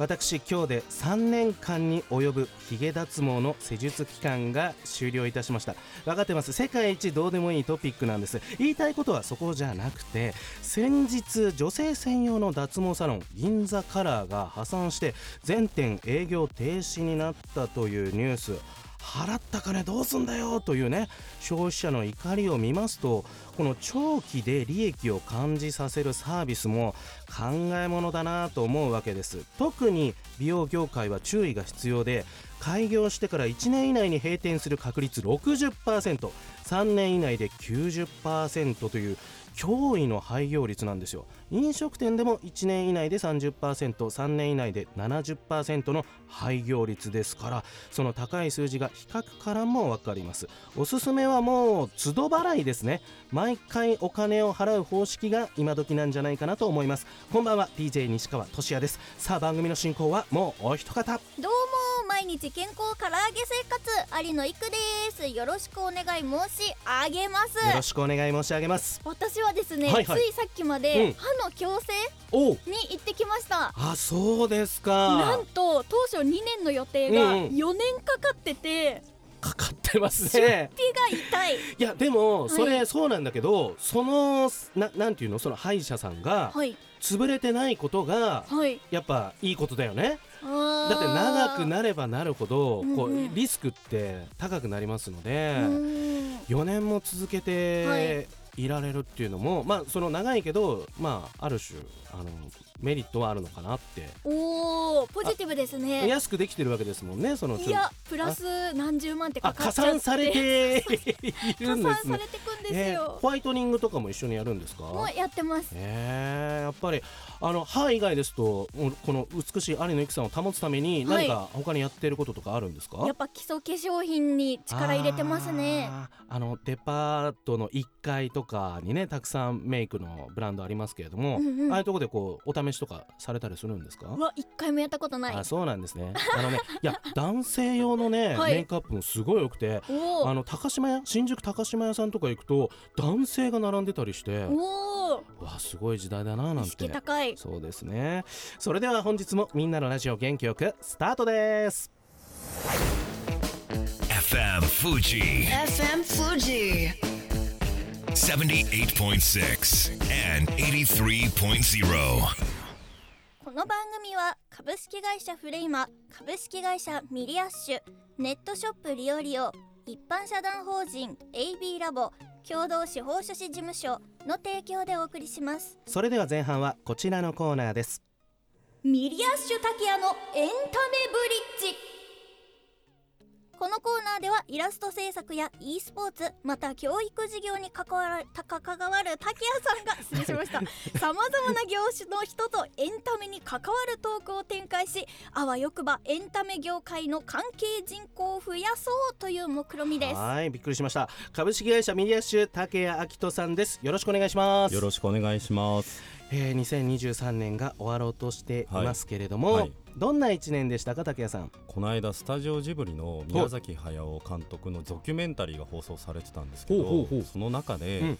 私今日で3年間に及ぶヒゲ脱毛の施術期間が終了いたしました。分かってます？世界一どうでもいいトピックなんです。言いたいことはそこじゃなくて先日女性専用の脱毛サロン銀座カラーが破産して全店営業停止になったというニュース。払った金どうすんだよというね消費者の怒りを見ますとこの長期で利益を感じさせるサービスも考えものだなと思うわけです。特に美容業界は注意が必要で開業してから1年以内に閉店する確率60% 3年以内で90%という驚異の廃業率なんですよ。飲食店でも1年以内で 30%3 年以内で70%の廃業率ですからその高い数字が比較からも分かります。おすすめはもう都度払いですね。毎回お金を払う方式が今時なんじゃないかなと思います。こんばんは DJ 西川俊也です。さあ番組の進行はもうお一方。どうも毎日健康唐揚げ生活有野育です。よろしくお願い申し上げます。よろしくお願い申し上げます。私はですね、はいはい。ついさっきまで、うん。歯の矯正に行ってきました。あそうですか。なんと当初2年の予定がうんうん。4年かかってて、かかってます出ね費が痛い。いやでもそれ、はいそうなんだけどそのななんていうの？その歯医者さんがはい。潰れてないことがはい。やっぱいいことだよねだだって長くなればなるほどこうリスクって高くなりますのでうん。4年も続けはていられるっていうのもまあその長いけどまあある種あのメリットはあるのかなって。おおポジティブですね。安くできてるわけですもんねそのいやプラス何十万ってかかっちゃって。算されている加算んですね。されてくんですえーよ、ホワイトニングとかも一緒にやるんですか？もうやってます。えー、やっぱりあの歯以外ですとうんこの美しい有野由紀さんを保つためにはい。何か他にやってることとかあるんですか、やっぱ基礎化粧品に力入れてますね。あのデパートの1階とかにねたくさんメイクのブランドありますけれども、うんうん。ああいうところでこうお試しとかされたりするんですか？うわ一回もやったことない。あそうなんですね。あのねいや 男性用のね、はい。メイクアップもすごい良くておあの高島屋新宿高島屋さんとか行くと男性が並んでたりしてわすごい時代だななん意識て高い。そうですね。それでは本日もみんなのラジオ元気よくスタートです。FM Fuji FM Fuji. 78.6 and 83.0. この番組は株式会社フレイマ株式会社ミリアッシュネットショップリオリオ一般社団法人 AB ラボ共同司法書士事務所の提供でお送りします。それでは前半はこちらのコーナーです。ミリアッシュ竹谷のエンタメブリッジこのコーナーではイラスト制作や e スポーツまた教育事業に関わるたか関わる竹谷さんが 失礼しました。さまざまな業種の人とエンタメに関わるトークを展開しあわよくばエンタメ業界の関係人口を増やそうという目論みです。はいびっくりしました。株式会社ミリアッシュ竹谷明人さんです。よろしくお願いします。よろしくお願いします。えー、2023年が終わろうとしていますけれども、はい。はい。どんな一年でしたか竹谷さん？この間スタジオジブリの宮崎駿監督のドキュメンタリーが放送されてたんですけど、その中で、うん。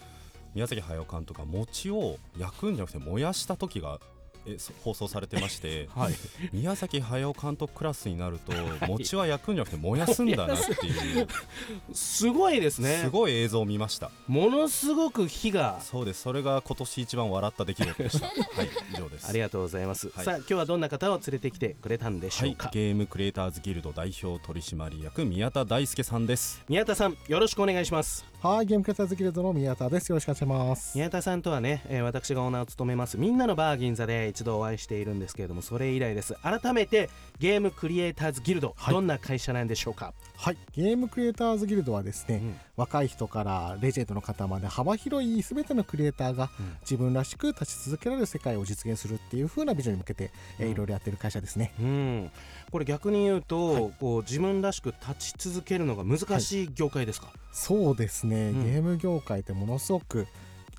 宮崎駿監督が餅を焼くんじゃなくて燃やした時がえそ放送されてまして はい。宮崎駿監督クラスになると 餅は焼くんじゃなくて燃やすんだなっていう すごいですね。すごい映像を見ました。ものすごく火が。そうです。それが今年一番笑った出来事でした。はい以上です。ありがとうございます、はい。さあ今日はどんな方を連れてきてくれたんでしはいょうか、、ゲームクリエイターズギルド代表取締役宮田大輔さんです。宮田さんよろしくお願いしますはい、ゲームキャスターズギルドの宮田です。よろしくお願いします。宮田さんとはね、えー私がオーナーを務めます。みんなのバー銀座で一度お会いしているんですけれどもそれ以来です。改めてゲームクリエイターズギルド、はい。どんな会社なんでしょうか？はい、ゲームクリエイターズギルドはですね、うん。若い人からレジェンドの方まで幅広い全てのクリエイターがうん。自分らしく立ち続けられる世界を実現するっていう風なビジョンに向けて、えーうん。いろいろやってる会社ですね。うん、これ逆に言うと、はい。こう自分らしく立ち続けるのが難しい。業界ですか、そうですね、うん。ゲーム業界ってものすごく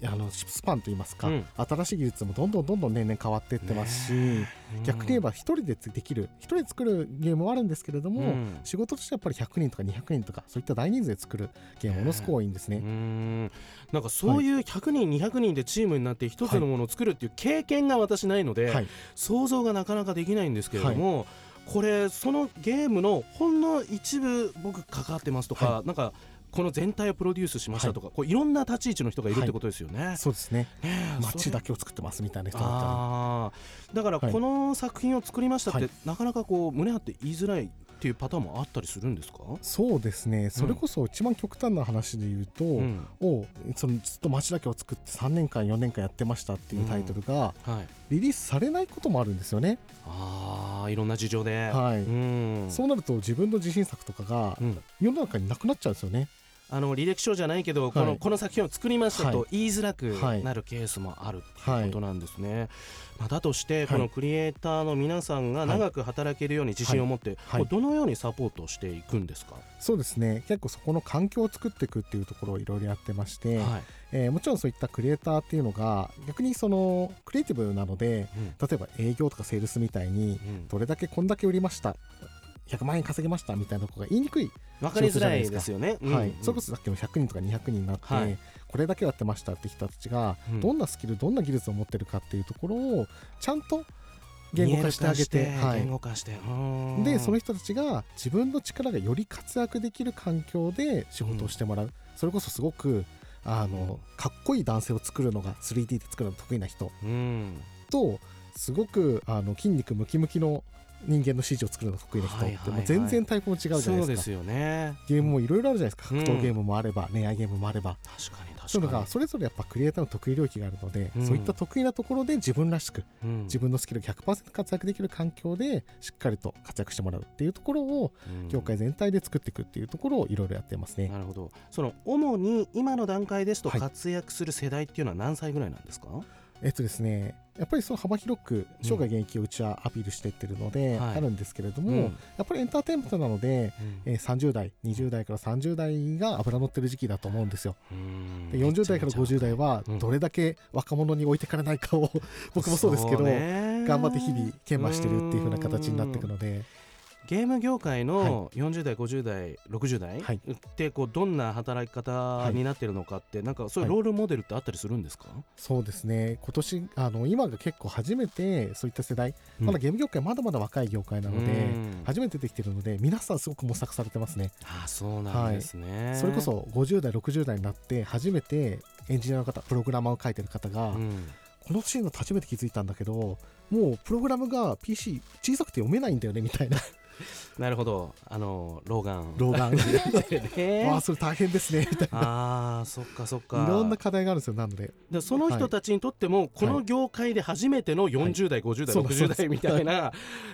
あのスパンといいますか、うん。新しい技術もどんどんどんどん年々変わっていってますし、逆に言えば一人でできる一人で作るゲームもあるんですけれども、うん。仕事としてはやっぱり100人とか200人とかそういった大人数で作るゲームものすごく多いんですね。うーん。なんかそういう100人、200人でチームになって一つのものを作るっていう経験が私ないので、はい、想像がなかなかできないんですけれども、これそのゲームのほんの一部僕関わってますとか、はなんかこの全体をプロデュースしましたとか、い、こういろんな立ち位置の人がいるってことですよね。そうですね。街だけを作ってますみたいな人だっただからはい。この作品を作りましたって、はい。なかなかこう胸張って言いづらいっていうパターンもあったりするんですか、りそうですね。それこそ一番極端な話で言うと、うん。をそのずっと街だけを作って3年間4年間やってましたっていうタイトルがはい、リリースされないこともあるんですよね、あーいろんな事情で、はい。うん。そうなると自分の自信作とかがうん。世の中になくなっちゃうんですよねあの履歴書じゃないけど、このはい。この作品を作りましたはい。と言いづらくはい。なるケースもあるってはいいうことなんですね。まあ、だとして、はい。このクリエイターの皆さんが長く働けるように自信を持って、どのようにサポートしていくんですか、そうですね。結構そこの環境を作っていくっていうところをいろいろやってまして、はい。えーもちろんそういったクリエイターっていうのが逆にそのクリエイティブなのでうん。例えば営業とかセールスみたいにうん。どれだけこんだけ売りました100万円稼ぎましたみたいなとが言いにくい、分かりづらいですよね。うんはい、それこそさっきの100人とか200人になって、はい。これだけやってましたって人たちがうん。どんなスキルどんな技術を持ってるかっていうところをちゃんと言語化してあげて見える化してはい。言語化して、うん。でその人たちが自分の力がより活躍できる環境で仕事をしてもらう、それこそすごくあの、うん。かっこいい男性を作るのが 3D で作るのが得意な人。うん。とすごくあの筋肉ムキムキの人間の指示を作るのが得意な人って、はいはい全然タイプも違うじゃないですか。そうですよね。ゲームもいろいろあるじゃないですか。うん。格闘ゲームもあれば、恋愛ゲームもあれば確かに確かに。そういうのがそれぞれやっぱクリエイターの得意領域があるので、うん。そういった得意なところで自分らしくうん。自分のスキルが100%活躍できる環境でしっかりと活躍してもらうっていうところをうん。業界全体で作っていくっていうところをいろいろやってますね。なるほど。その主に今の段階ですとはい。活躍する世代っていうのは何歳ぐらいなんですか、えっとですねやっぱりその幅広く生涯現役をうちはアピールしていってるので、はい。あるんですけれども、うん。やっぱりエンターテインメントなので、えー30代20代から30代が油乗ってる時期だと思うんですよ。うん。で40代から50代はうん。どれだけ若者に置いてかれないかを僕もそうですけど、ね頑張って日々研磨してるっていう風な形になっていくのでゲーム業界の40代50代60代はい。ってこうどんな働き方になってるのかってなんかそういうはい。ロールモデルってあったりするんですか、そうですね。今年あの今が結構初めてそういった世代、うん。まだゲーム業界まだまだ若い業界なので、うん。初めてできてるので皆さんすごく模索されてますね。ああそうなんですね、それこそ50代60代になって初めてエンジニアの方プログラマーを書いてる方が、うん。このシーンの初めて気づいたんだけどもうプログラムが PC 小さくて読めないんだよねみたいななるほど。あの老眼。老眼。ね ああそれ大変ですね。みたいああそっかそっか。ないろんな課題があるんですよなので。でその人たちにとっても、この業界で初めての40代、50代、そうです60代みたいな、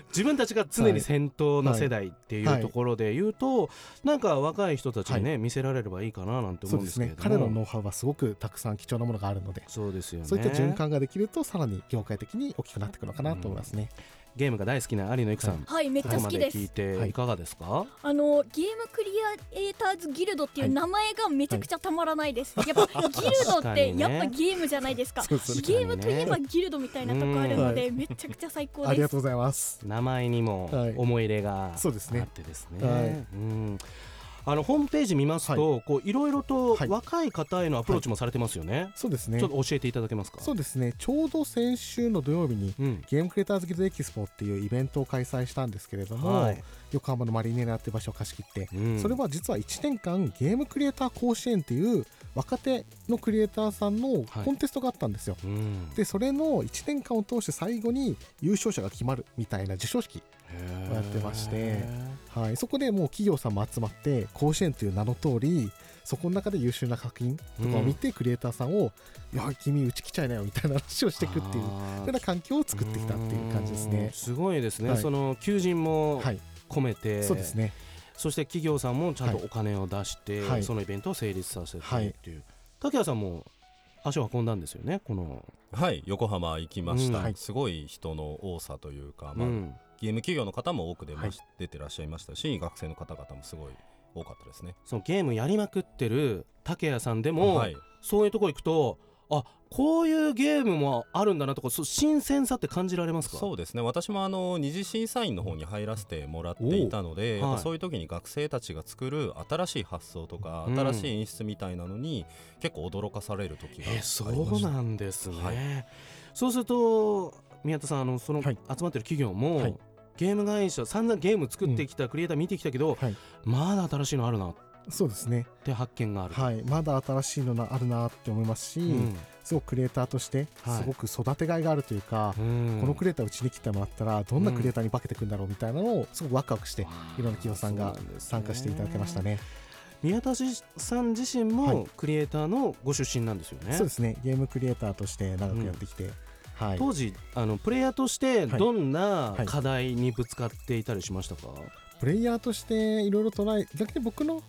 自分たちが常に先頭の世代っていうはいところで言うと、なんか若い人たちにね、見せられればいいかななんて思うんですすけれども。ね。彼らのノウハウはすごくたくさん貴重なものがあるのでそうですよね。そういった循環ができるとさらに業界的に大きくなっていくのかなと思いますね、ゲームが大好きな有野育さん、はい。めっちゃ好きです。聞いてはい。いかがですか、あのゲームクリエイターズギルドっていうはい名前がめちゃくちゃたまらないです、やっぱ ギルドってやっぱゲームじゃないですか。ゲームといえばギルドみたいなとこあるので、めちゃくちゃ最高です。ありがとうございます。名前にもはい。思い入れがあそうですね。ってですね。はい。うんあのホームページ見ますと、こういろいろとはい。若い方へのアプローチもされてますよね。そうですね。ちょっと教えていただけますか？そうですね。ちょうど先週の土曜日にうん。ゲームクリエイターズギルドエキスポっていうイベントを開催したんですけれども、はい。横浜のマリネーナっていう場所を貸し切って、うん。それは実は1年間ゲームクリエイター甲子園っていう若手のクリエイターさんのコンテストがあったんですよ、うん。でそれの1年間を通して最後に優勝者が決まるみたいな授賞式、やってまして。はい、そこでもう企業さんも集まって甲子園という名の通りそこの中で優秀な作品とかを見て、クリエイターさんを「いや君うち来ちゃいなよ」みたいな話をしていくっていうような環境を作ってきたっていう感じですうん。ね。すごいですね、はい。その求人もはい、込めて、そうですね。そして企業さんもちゃんとはいお金を出して、はい。そのイベントを成立させてはいっていう、竹谷さんも足を運んだんですよねこの、はい。横浜行きました、うん。はい。すごい人の多さというか、まあうんゲーム企業の方も多く出まし、は出てらっしゃいましたし学生の方々もすごい多かったですね。そのゲームやりまくってる竹谷さんでも、はい。そういうところ行くとあこういうゲームもあるんだなとか新鮮さって感じられますか？そうですね。私もあの二次審査員の方に入らせてもらっていたので、おはい。そういう時に学生たちが作る新しい発想とか、うん。新しい演出みたいなのに結構驚かされる時がありえました。そうなんですね、はい。そうすると宮田さんあのその集はい。まってる企業も、はいゲーム会社散々ゲーム作ってきたクリエイター見てきたけど、はい、まだ新しいのあるな。っそうですね。て発見がある、はい、まだ新しいのがあるなって思いますし、うん。すごくクリエイターとしてはい。すごく育てがいがあるというか、うん。このクリエイターうちに来てもらったらどんなクリエイターに化けてくんだろうみたいなのをすごくワクワクしていろんな企業さんが参加していただけましたね。宮田さん自身はい。もクリエイターのご出身なんですよね、そうですね。ゲームクリエイターとして長くやってきて、はい。当時あのプレイヤーとしてはい。どんなはい。課題にぶつかっていたりしましたか、プレイヤーとしていろいろトライ逆に僕の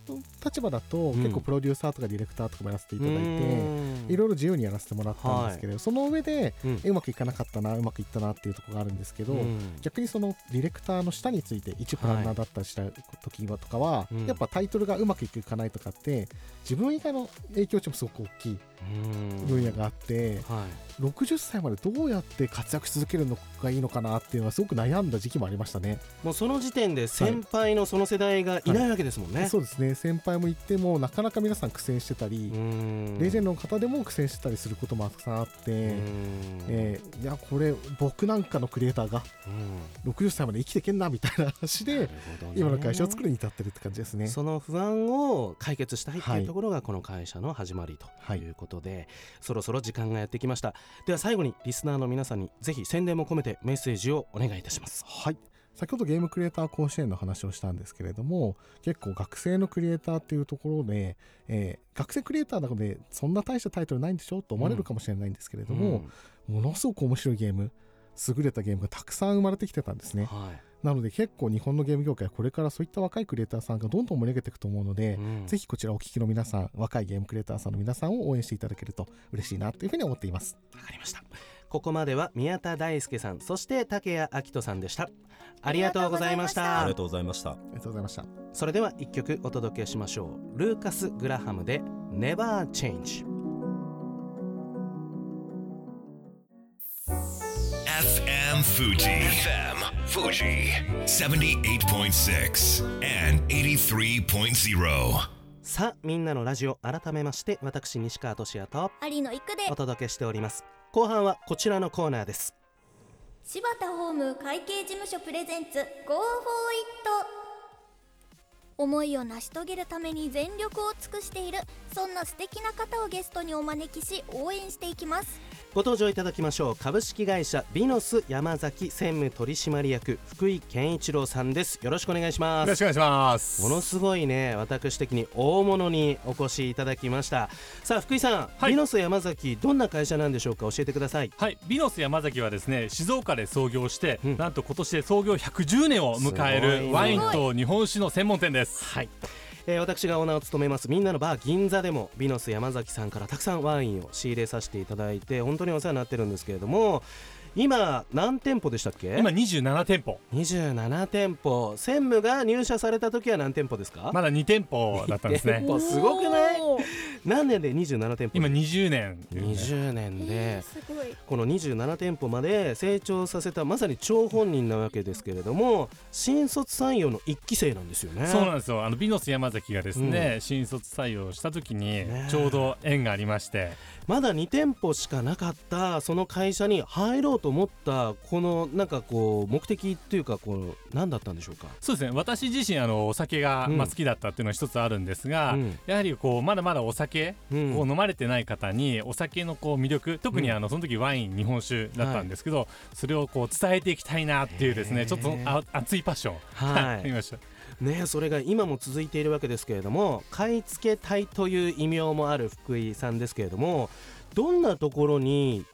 立場だと、うん。結構プロデューサーとかディレクターとかもやらせていただいてうん。いろいろ自由にやらせてもらったんですけど、その上でうまくいかなかったなうまくいったなっていうところがあるんですけど、うん。逆にそのディレクターの下について一プランナーだったりした時はとかは、うん。やっぱタイトルがうまくいくいかないとかって自分以外の影響値もすごく大きい。うん分野があって、はい。60歳までどうやって活躍し続けるのがいいのかなっていうのはすごく悩んだ時期もありましたね。もうその時点で先輩のその世代がいないわけですもんね、そうですね。先輩も行ってもなかなか皆さん苦戦してたり、レジェンドドの方でも苦戦してたりすることもたくさんあって、えーいやこれ僕なんかのクリエイターが60歳まで生きてけんなみたいな話で今の会社を作るに至ってるって感じですね。その不安を解決したいってはいいうところがこの会社の始まりとはい。いうことで、そろそろ時間がやってきました。では最後にリスナーの皆さんにぜひ宣伝も込めてメッセージをお願いいたします。はい。先ほどゲームクリエイター甲子園の話をしたんですけれども結構学生のクリエイターっていうところで、えー学生クリエイターなのでそんな大したタイトルないんでしょと思われるかもしれないんですけれども、ものすごく面白いゲーム優れたゲームがたくさん生まれてきてたんですね。はい。なので結構日本のゲーム業界はこれからそういった若いクリエイターさんがどんどん盛り上げていくと思うので、うん。ぜひこちらお聞きの皆さん若いゲームクリエイターさんの皆さんを応援していただけると嬉しいなというふうに思っています。わかりました。ここまでは宮田大輔さんそして竹谷明人さんでした。ありがとうございました。ありがとうございました。ありがとうございました。それでは一曲お届けしましょう。ルーカス・グラハムで Never Change FM Fuji. FM Fuji. 78.6 and 83.0. さあみんなのラジオ改めまして私西川俊也と有野育でお届けしております後半はこちらのコーナーです柴田ホーム会計事務所プレゼンツ Go for It 思いを成し遂げるために全力を尽くしているそんな素敵な方をゲストにお招きし応援していきますご登場いただきましょう。株式会社ビノス山崎専務取締役福井健一郎さんです。よろしくお願いします。よろしくお願いします。ものすごいね私的に大物にお越しいただきました。さあ福井さん、はい。ビノス山崎どんな会社なんでしょうか？教えてください。はい、ビノス山崎はですね静岡で創業して、うん。なんと今年で創業110年を迎えるワインと日本酒の専門店です。はい、えー私がオーナーを務めますみんなのバー銀座でもビノス山崎さんからたくさんワインを仕入れさせていただいて本当にお世話になってるんですけれども今何店舗でしたっけ？今27店舗、27店舗。専務が入社された時は何店舗ですか、まだ2店舗だったんですね。店舗。すごくない？何年で27店舗？今20年、20年えでー、すごい。この27店舗まで成長させたまさに張本人なわけですけれども新卒採用の1期生なんですよね。そうなんですよ。あのビノス山崎がですね、新卒採用した時にねちょうど縁がありまして、まだ2店舗しかなかったその会社に入ろうと思ったこのなんかこう目的っていうかこう何だったんでしょうか？そうですね。私自身あのお酒がうん。まあ好きだったっていうのは一つあるんですが、うん。やはりこうまだまだお酒うん。こう飲まれてない方にお酒のこう魅力特にあのその時ワイン日本酒だったんですけど、それをこう伝えていきたいなっていうですねちょっとあ熱いパッション。はいありましたねそれが今も続いているわけですけれども買い付け隊という異名もある福井さんですけれどもどんなところに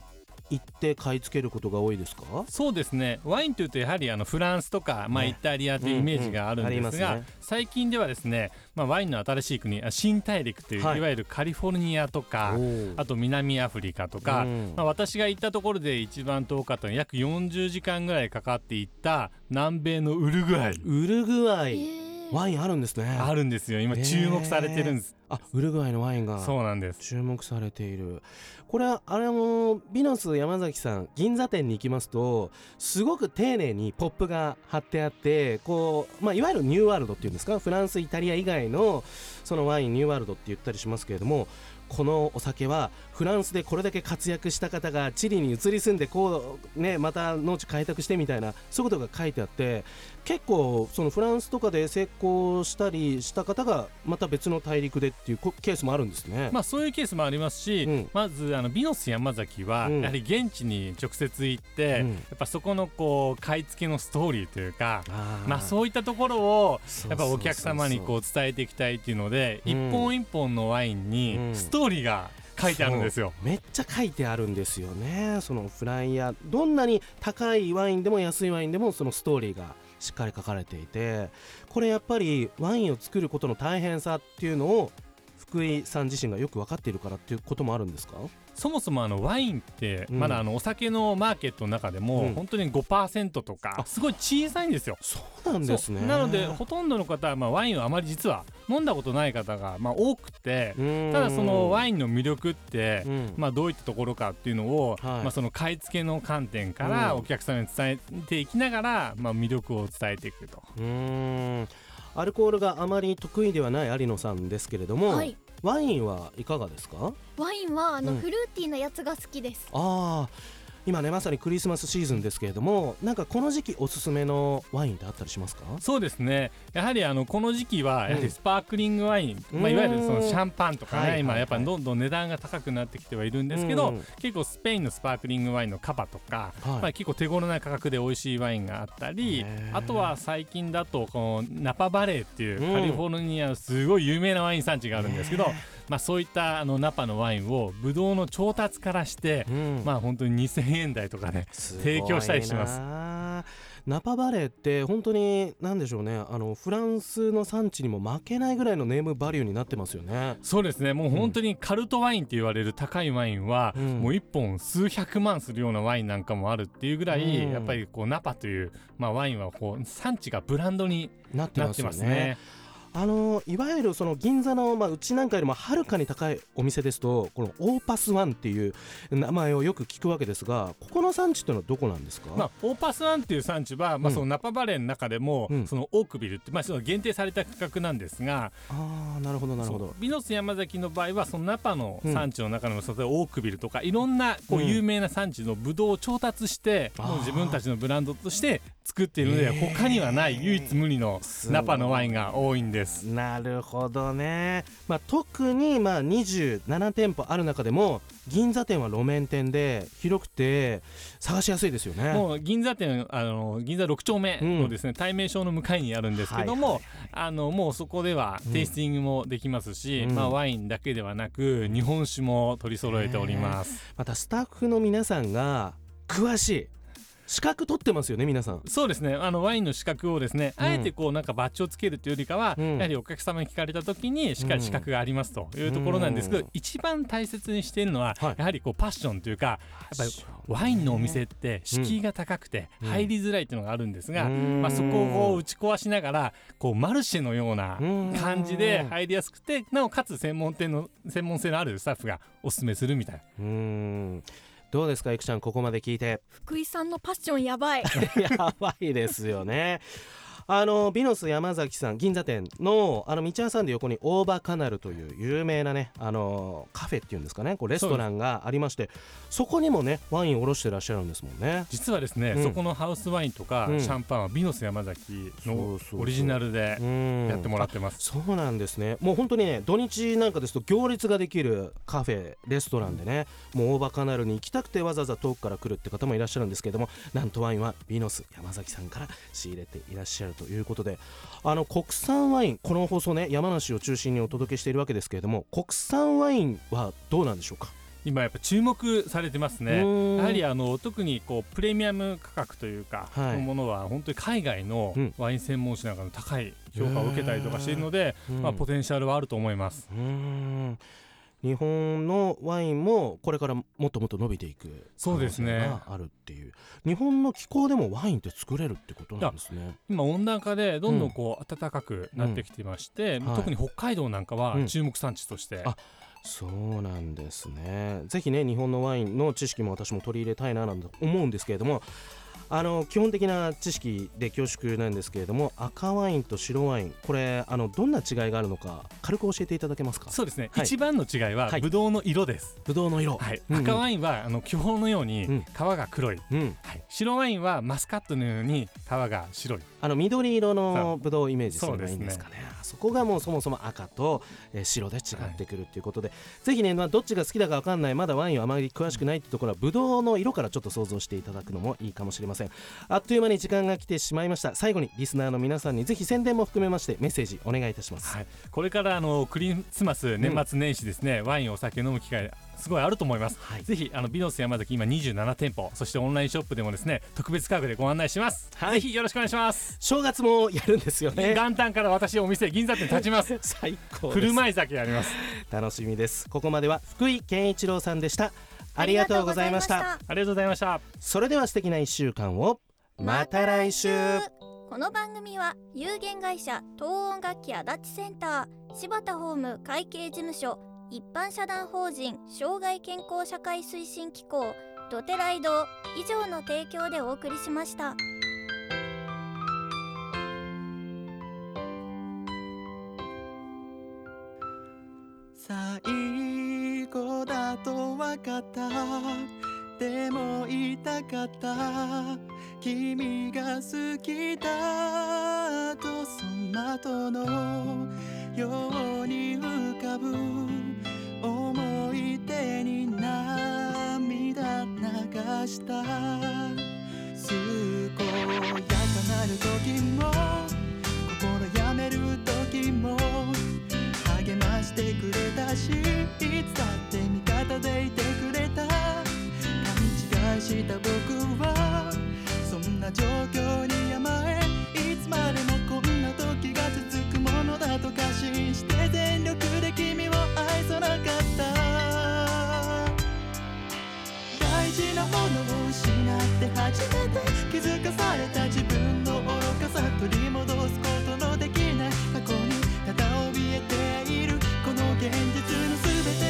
行って買い付けることが多いですか？そうですね。ワインというとやはりあのフランスとか、まあ、ねイタリアというイメージがあるんですが、最近ではですね、まあ、ワインの新しい国あ新大陸という、はい。い、わゆるカリフォルニアとかあと南アフリカとか、うん。まあ、私が行ったところで一番遠かったのは約40時間ぐらいかかっていった南米のウルグアイ。ウルグアイ。えー。ワインあるんですね。あるんですよ。今注目されてるんです、あウルグアイのワインがそうなんです。注目されている。これはあれもビノス山崎さん銀座店に行きますとすごく丁寧にポップが貼ってあってこう、まあ、いわゆるニューワールドっていうんですか？フランスイタリア以外のそのワインニューワールドって言ったりしますけれどもこのお酒はフランスでこれだけ活躍した方がチリに移り住んでこうねまた農地開拓してみたいなそういうことが書いてあって結構そのフランスとかで成功したりした方がまた別の大陸でっていうこケースもあるんですね。まあ、そういうケースもありますし、うん。まずあのビノス山崎はうん。やはり現地に直接行って、うん。やっぱそこのこう買い付けのストーリーというか、まあ、そういったところをやっぱお客様にこう伝えていきたいっていうのでうん。一本一本のワインにうん。ストーリーが書いてあるんですよ。めっちゃ書いてあるんですよね。そのフライヤー。どんなに高いワインでも安いワインでもそのストーリーがしっかり書かれていてこれやっぱりワインを作ることの大変さっていうのを福井さん自身がよく分かっているからっていうこともあるんですか？そもそもあのワインってうん。まだあのお酒のマーケットの中でもうん。本当に5%とかすごい小さいんですよ。そうなんですね。なのでほとんどの方はまあワインをあまり実は飲んだことない方がまあ多くてただそのワイインの魅力ってンまあどういったところかっていうのをはい。まあその買い付けの観点かうん。らお客様に伝えていきながらまあ魅力を伝えていくと。アルコールがあまり得意ではない有野さんですけれども、はいワインはいかがですか？ワインはあのうん。フルーティーなやつが好きです、ああ今ねまさにクリスマスシーズンですけれどもなんかこの時期おすすめのワインってあったりしますか？そうですね。やはりあのこの時期はやはうん。りスパークリングワイン、うん。まあ、いわゆるそのシャンパンとかね、今やっぱどんどん値段が高くなってきてはいるんですけど、うん。結構スペインのスパークリングワインのカバとか、はい。まあ、結構手頃な価格で美味しいワインがあったりあとは最近だとこのナパバレーっていううん。カリフォルニアのすごい有名なワイン産地があるんですけど、ねまあ、そういったあのナパのワインをブドウの調達からして、うん。まあ本当に2000円台とかね提供したりします。すナパバレーって本当に何でしょうね。あのフランスの産地にも負けないぐらいのネームバリューになってますよね。そうですね。もう本当にカルトワインって言われる高いワインは、うん。もう1本数百万するようなワインなんかもあるっていうぐらい、うん。やっぱりこうナパという、まあ、ワインはこう産地がブランドになってますね。あのいわゆるその銀座の、まあ、うちなんかよりもはるかに高いお店ですとこのオーパスワンっていう名前をよく聞くわけですがここの産地っていうのはどこなんですか、まあ、オーパスワンっていう産地は、まあ、うん。そのナパバレーの中でも、うん。そのオークビルって、まあ、その限定された区画なんですがああなるほどなるほど。ビノス山崎の場合はそのナパのうん産地の中でも、例えばオークビルとかいろんなこううん有名な産地のブドウを調達して、あーもう自分たちのブランドとして作っているので、他にはない唯一無二のナパのワインが多いんです。なるほどね、まあ、特にまあ27店舗ある中でも銀座店は路面店で広くて探しやすいですよね。もう銀座店あの銀座6丁目のですね、対面所の向かいにあるんですけども、はいあのもうそこではうん。テイスティングもできますし、うん。まあ、ワインだけではなく日本酒も取り揃えております。またスタッフの皆さんが詳しい資格取ってますよね皆さん。そうですね。あのワインの資格をですね、うん。あえてこうなんかバッジをつけるというよりかは、うん。やはりお客様に聞かれた時にしっかり資格がありますというところなんですけど、うん。一番大切にしているのは、はい。やはりこうパッションというかやっぱりワインのお店って敷居が高くてうん。入りづらいっていうのがあるんですが、うん。まあ、そこを打ち壊しながらこうマルシェのような感じで入りやすくてなおかつ専門店の専門性のあるスタッフがおすすめするみたいな。どうですかいくちゃんここまで聞いて福井さんのパッションやばい やばいですよね。あのビノス山崎さん銀座店のあの道挟んで横にオーバーカナルという有名なねあのカフェっていうんですかね。こうレストランがありましてそこにもねワインを卸してらっしゃるんですもんね。実はですね、うん。そこのハウスワインとかうん。シャンパンはビノス山崎のオリジナルでうん。やってもらってます。そうなんですね。もう本当にね土日なんかですと行列ができるカフェレストランでねもうオーバーカナルに行きたくてわざわざ遠くから来るって方もいらっしゃるんですけれどもなんとワインはビノス山崎さんから仕入れていらっしゃるということであの国産ワインこの放送ね山梨を中心にお届けしているわけですけれども国産ワインはどうなんでしょうか？今やっぱ注目されてますね。うん。やはりあの特にこうプレミアム価格というか、はい。のものは本当に海外のうん。ワイン専門誌なんかの高い評価を受けたりとかしているので、うん。まあ、ポテンシャルはあると思います。うーん日本のワインもこれからもっともっと伸びていくそうですね。あるっていう。日本の気候でもワインって作れるってことなんですね。今温暖化でどんどんこう暖かくなってきてまして、はい。特に北海道なんかはうん。注目産地として、あそうなんですね。ぜひね日本のワインの知識も私も取り入れたいななんて思うんですけれどもあの基本的な知識で恐縮なんですけれども赤ワインと白ワインこれあのどんな違いがあるのか軽く教えていただけますか？そうですね、はい。一番の違いははい。ブドウの色です、ぶどうの色。はい。うんうん。赤ワインはあの巨峰のようにうん。皮が黒い、うん。はい。白ワインはマスカットのように皮が白い。あの緑色のそうぶどうをイメージすればいいんですかね。そこがもうそもそも赤と、えー白で違ってくるっていうことで、ぜひね、まあ、どっちが好きだか分かんないまだワインはあまり詳しくないってところはぶどうの色からちょっと想像していただくのもいいかもしれませんあっという間に時間が来てしまいました。最後にリスナーの皆さんにぜひ宣伝も含めましてメッセージお願いいたします、はい、これからあのクリスマス年末年始ですね、ワインお酒飲む機会すごいあると思います、はい。ぜひあのビノス山崎今27店舗そしてオンラインショップでもですね特別価格でご案内します、はい。ぜひよろしくお願いします。正月もやるんですよね。元旦から私お店銀座店立ちます。最高振る舞い酒あります。楽しみです。ここまでは福井健一郎さんでしたありがとうございました。ありがとうございました。それでは素敵な1週間を。また来週。この番組は有限会社東音楽器足立センター柴田ホーム会計事務所一般社団法人障害健康社会推進機構ドテライド以上の提供でお送りしました。最後だと分かった。でも言いたかった。君が好きだとその後のように浮かぶ思い出に涙流した。健やかなる時も。心やめる時も。励ましてくれたしいつだって方でいてくれた勘違いした僕はそんな状況に甘えいつまでもこんな時が続くものだと過信して全力で君を愛さなかった。大事なものを失って初めて気づかされた自分の愚かさ取り戻すことのできない過去にただ怯えているこの現実の全て。